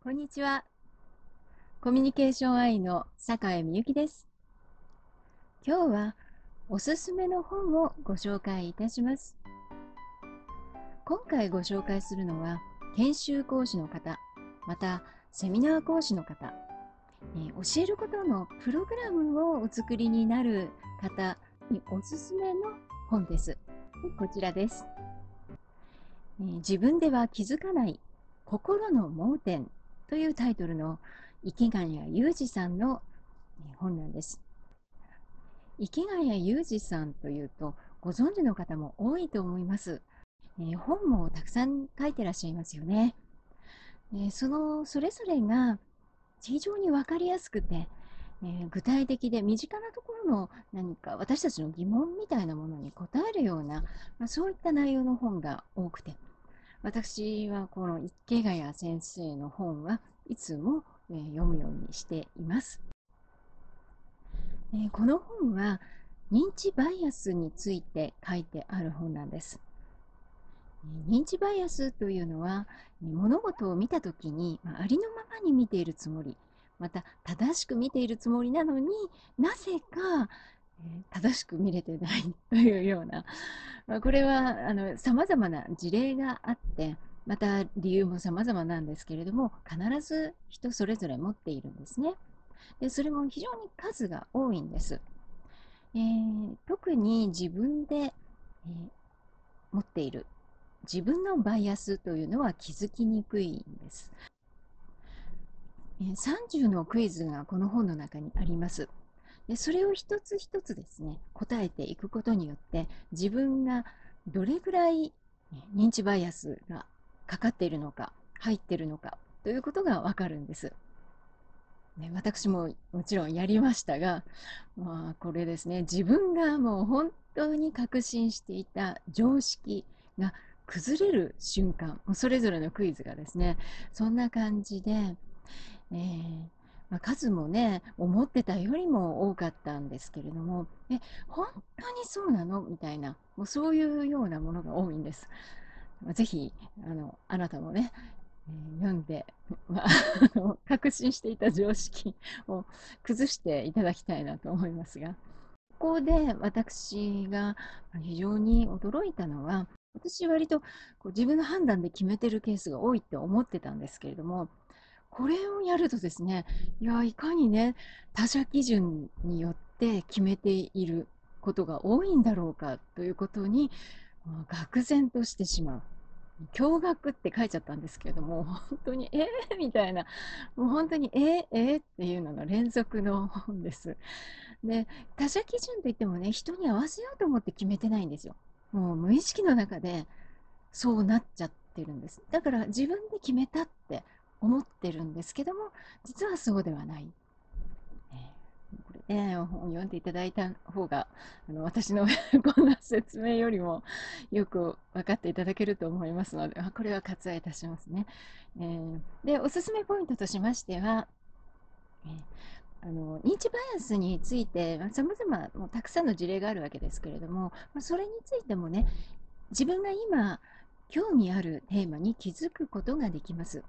こんにちは。コミュニケーション愛の坂井美由紀です。今日はおすすめの本をご紹介いたします。今回ご紹介するのは研修講師の方、またセミナー講師の方、えー、教えることのプログラムをお作りになる方におすすめの本です。こちらです、えー、自分では気づかない心の盲点というタイトルの池谷裕二さんの本なんです。池谷裕二さんというとご存知の方も多いと思います。えー、本もたくさん書いてらっしゃいますよね。えー、そのそれぞれが非常に分かりやすくて、えー、具体的で身近なところの何か私たちの疑問みたいなものに答えるような、まあ、そういった内容の本が多くて私はこの池谷先生の本はいつも、え、読むようにしています、え、この本は認知バイアスについて書いてある本なんです。認知バイアスというのは物事を見た時にありのままに見ているつもりまた正しく見ているつもりなのになぜか正しく見れてないというような、まあ、これはさまざまな事例があってまた理由も様々なんですけれども必ず人それぞれ持っているんですね。でそれも非常に数が多いんです、えー、特に自分で、えー、持っている自分のバイアスというのは気づきにくいんです。30のクイズがこの本の中にあります。でそれを一つ一つですね答えていくことによって自分がどれぐらい認知バイアスがかかっているのか入っているのかということがわかるんです。ね、私ももちろんやりましたが、まあ、これですね自分がもう本当に確信していた常識が崩れる瞬間それぞれのクイズがですねそんな感じで、えー、まあ、数もね、思ってたよりも多かったんですけれども、え、本当にそうなの？みたいな、もうそういうようなものが多いんです。ぜひ、あの、あなたもね、え、読んで、まあ、確信していた常識を崩していただきたいなと思いますが、ここで私が非常に驚いたのは、私割とこう自分の判断で決めてるケースが多いって思ってたんですけれども、これをやるとですね、いや、いかにね、他者基準によって決めていることが多いんだろうかということに、愕然としてしまう。驚愕って書いちゃったんですけれども、本当に、えー、みたいな、もう本当に、えー、えー、っていうのの連続の本です。で、他者基準といってもね、人に合わせようと思って決めてないんですよ。もう無意識の中でそうなっちゃってるんです。だから自分で決めたって思ってるんですけども実はそうではない。これね、本を読んでいただいた方があの私の こんな説明よりもよく分かっていただけると思いますのでこれは割愛いたしますね。えー、でおすすめポイントとしましては、えーあの認知バイアスについてさまざまたくさんの事例があるわけですけれども、ま、それについてもね自分が今興味あるテーマに気づくことができます。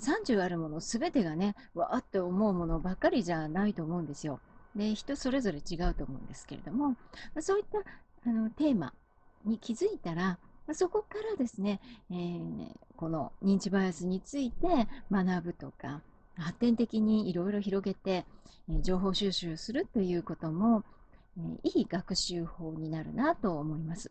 30あるもの全てがねわーって思うものばっかりじゃないと思うんですよ。で人それぞれ違うと思うんですけれども、まそういったあのテーマに気づいたら、まそこからですね、えー、この認知バイアスについて学ぶとか発展的にいろいろ広げて、え情報収集するということも、えいい学習法になるなと思います。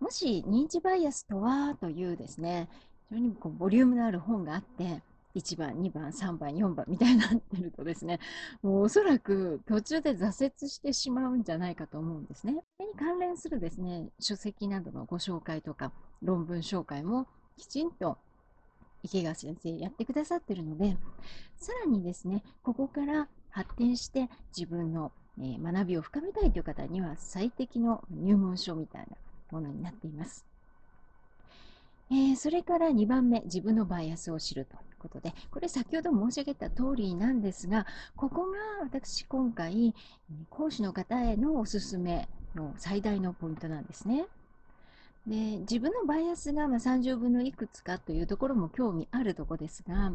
もし認知バイアスとはというですね、非常にこうボリュームのある本があって1番2番3番4番みたいになってるとですねもうおそらく途中で挫折してしまうんじゃないかと思うんですね。それに関連するですね書籍などのご紹介とか論文紹介もきちんと池川先生やってくださってるのでさらにですねここから発展して自分の、学びを深めたいという方には最適の入門書みたいなものになっています。えー、それから2番目、自分のバイアスを知るということで、これ先ほど申し上げた通りなんですが、ここが私今回、講師の方へのおすすめの最大のポイントなんですね。で自分のバイアスがま30分のいくつかというところも興味あるところですが、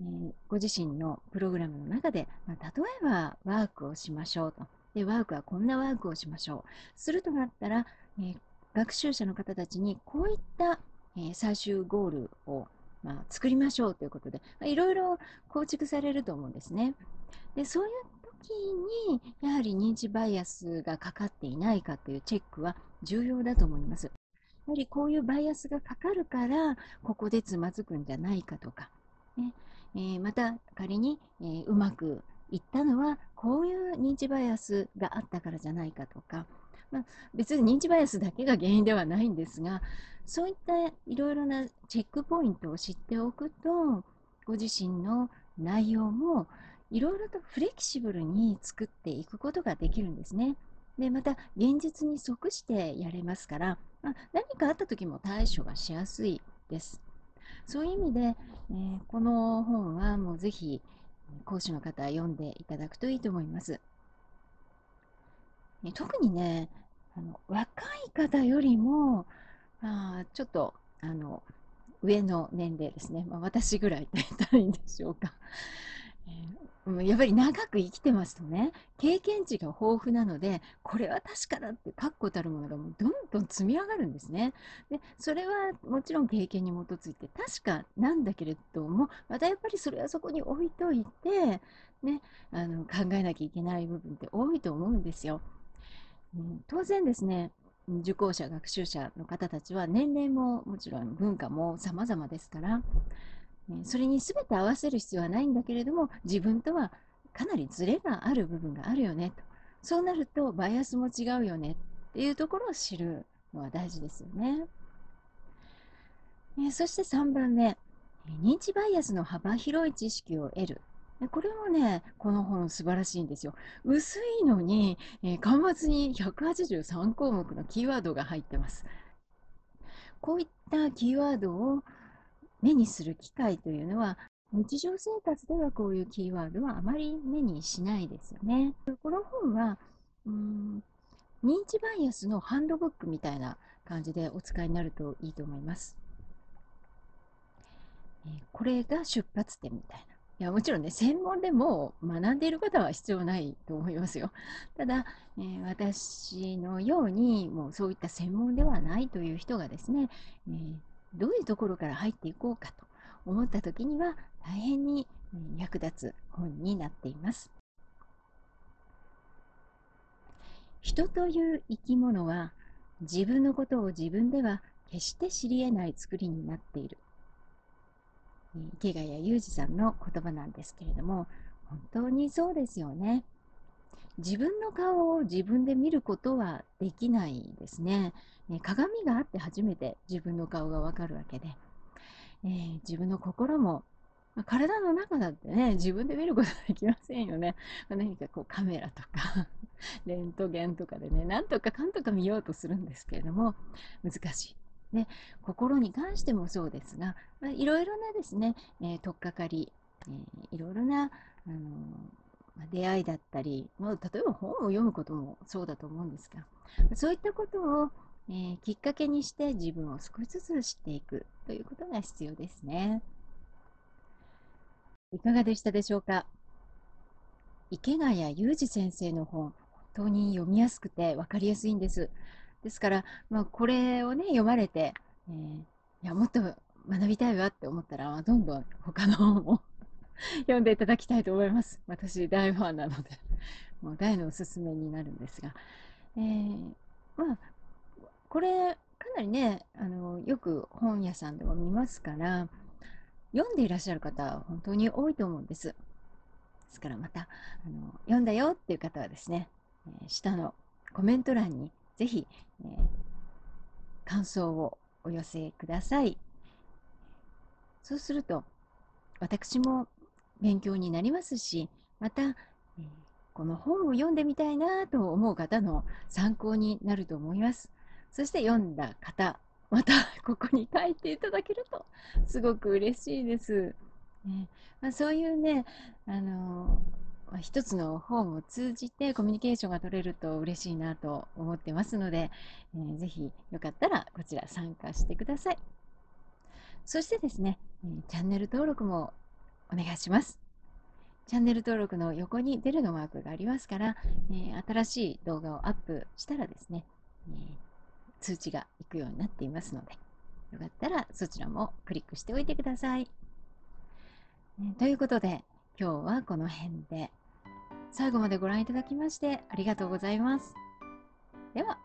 えー、ご自身のプログラムの中で、まあ、例えばワークをしましょうと。で、ワークはこんなワークをしましょう。するとなったら、えー、学習者の方たちにこういった、えー、最終ゴールを、まあ、作りましょうということで、まあ、いろいろ構築されると思うんですね。で、そういう時に、やはり認知バイアスがかかっていないかというチェックは重要だと思います。やはりこういうバイアスがかかるから、ここでつまずくんじゃないかとか、ねえー、また仮に、えー、うまくいったのは、こういう認知バイアスがあったからじゃないかとか、まあ、別に認知バイアスだけが原因ではないんですが、そういったいろいろなチェックポイントを知っておくと、ご自身の内容もいろいろとフレキシブルに作っていくことができるんですね。で、また現実に即してやれますから、まあ、何かあった時も対処がしやすいです。そういう意味で、えー、この本はもうぜひ講師の方は読んでいただくといいと思います。特にね、あの若い方よりも、あちょっとあの上の年齢ですね、まあ、私ぐらいと言ったらいいんでしょうか。えー、やっぱり長く生きてますとね、経験値が豊富なので、これは確かだって確固たるものがもうどんどん積み上がるんですね。で、それはもちろん経験に基づいて確かなんだけれども、またやっぱりそれはそこに置いといて、ね、あの考えなきゃいけない部分って多いと思うんですよ。うん、当然ですね、受講者、学習者の方たちは年齢ももちろん文化も様々ですから、それに全て合わせる必要はないんだけれども、自分とはかなりズレがある部分があるよねと。そうなると、バイアスも違うよねっていうところを知るのは大事ですよね。そして3番目、認知バイアスの幅広い知識を得る。これもね、この本素晴らしいんですよ。薄いのに、えー、端末に183項目のキーワードが入ってます。こういったキーワードを目にする機会というのは、日常生活ではこういうキーワードはあまり目にしないですよね。この本は、うん認知バイアスのハンドブックみたいな感じでお使いになるといいと思います。えこれが出発点みたいな。いやもちろんね、専門でも学んでいる方は必要ないと思いますよ。ただ、えー、私のように、もうそういった専門ではないという人がですね、えーどういうところから入っていこうかと思った時には大変に役立つ本になっています。人という生き物は自分のことを自分では決して知り得ない作りになっている。池谷裕二さんの言葉なんですけれども、本当にそうですよね。自分の顔を自分で見ることはできないですね。ね鏡があって初めて自分の顔がわかるわけで、えー、自分の心も、まあ、体の中だってね、自分で見ることはできませんよね。まあ、何かこうカメラとか レントゲンとかでね、なんとかかんとか見ようとするんですけれども、難しい。ね、心に関してもそうですが、まあ、いろいろなですね、えー、取っかかり、えー、いろいろな、あのま出会いだったり、まあ、例えば本を読むこともそうだと思うんですが、そういったことを、えー、きっかけにして自分を少しずつ知っていくということが必要ですね。いかがでしたでしょうか？池谷裕二先生の本、本当に読みやすくて分かりやすいんです。ですから、まあ、これをね、読まれて、えー、いや、もっと学びたいわって思ったら、どんどん他の本を 読んでいただきたいと思います。私、大ファンなので、もう大のおすすめになるんですが。えー、まあ、これ、かなりね、あの、よく本屋さんでも見ますから、読んでいらっしゃる方は本当に多いと思うんです。ですからまた、あの読んだよっていう方はですね、えー、下のコメント欄にぜひ、えー、感想をお寄せください。そうすると、私も勉強になりますし、また、え、この本を読んでみたいなと思う方の参考になると思います。そして読んだ方、またここに書いていただけるとすごく嬉しいです。ねまあ、そういうね、あのまあ、一つの本を通じてコミュニケーションが取れると嬉しいなと思ってますので、えー、ぜひよかったらこちら参加してください。そしてですね、チャンネル登録もお願いします。チャンネル登録の横に出るのマークがありますから、えー、新しい動画をアップしたらですね、えー、通知がいくようになっていますので、よかったらそちらもクリックしておいてください。え、ということで、今日はこの辺で、最後までご覧いただきましてありがとうございます。では、